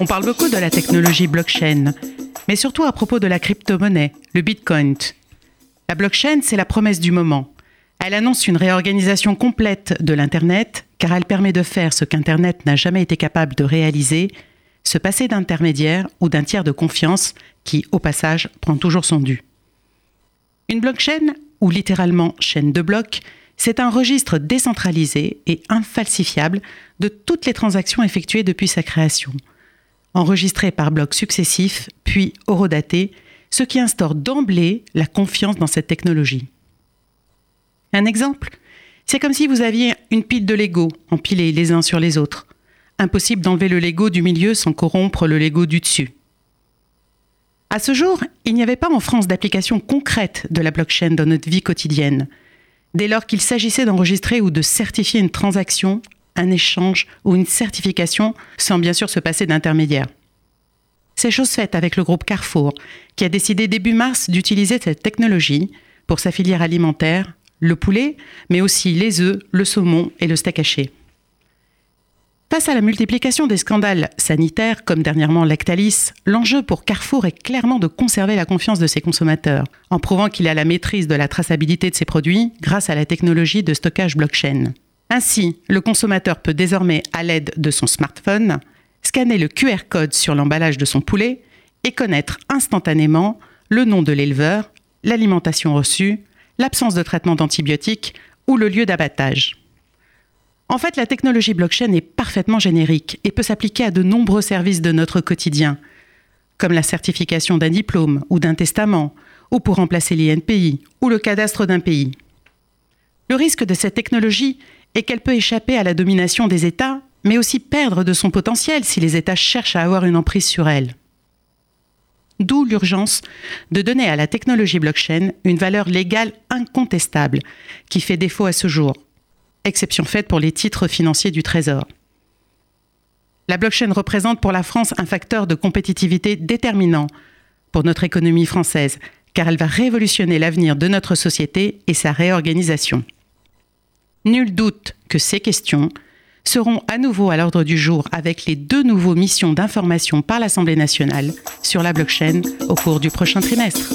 On parle beaucoup de la technologie blockchain, mais surtout à propos de la crypto-monnaie, le Bitcoin. La blockchain, c'est la promesse du moment. Elle annonce une réorganisation complète de l'Internet, car elle permet de faire ce qu'Internet n'a jamais été capable de réaliser, se passer d'intermédiaire ou d'un tiers de confiance qui, au passage, prend toujours son dû. Une blockchain, ou littéralement chaîne de blocs, c'est un registre décentralisé et infalsifiable de toutes les transactions effectuées depuis sa création enregistrés par blocs successifs, puis horodatés, ce qui instaure d'emblée la confiance dans cette technologie. Un exemple C'est comme si vous aviez une pile de Lego empilés les uns sur les autres. Impossible d'enlever le Lego du milieu sans corrompre le Lego du dessus. À ce jour, il n'y avait pas en France d'application concrète de la blockchain dans notre vie quotidienne. Dès lors qu'il s'agissait d'enregistrer ou de certifier une transaction, un échange ou une certification sans bien sûr se passer d'intermédiaire. C'est chose faite avec le groupe Carrefour, qui a décidé début mars d'utiliser cette technologie pour sa filière alimentaire, le poulet, mais aussi les œufs, le saumon et le steak haché. Face à la multiplication des scandales sanitaires, comme dernièrement Lactalis, l'enjeu pour Carrefour est clairement de conserver la confiance de ses consommateurs, en prouvant qu'il a la maîtrise de la traçabilité de ses produits grâce à la technologie de stockage blockchain. Ainsi, le consommateur peut désormais, à l'aide de son smartphone, scanner le QR code sur l'emballage de son poulet et connaître instantanément le nom de l'éleveur, l'alimentation reçue, l'absence de traitement d'antibiotiques ou le lieu d'abattage. En fait, la technologie blockchain est parfaitement générique et peut s'appliquer à de nombreux services de notre quotidien, comme la certification d'un diplôme ou d'un testament, ou pour remplacer l'INPI ou le cadastre d'un pays. Le risque de cette technologie et qu'elle peut échapper à la domination des États, mais aussi perdre de son potentiel si les États cherchent à avoir une emprise sur elle. D'où l'urgence de donner à la technologie blockchain une valeur légale incontestable qui fait défaut à ce jour, exception faite pour les titres financiers du Trésor. La blockchain représente pour la France un facteur de compétitivité déterminant pour notre économie française, car elle va révolutionner l'avenir de notre société et sa réorganisation. Nul doute que ces questions seront à nouveau à l'ordre du jour avec les deux nouveaux missions d'information par l'Assemblée nationale sur la blockchain au cours du prochain trimestre.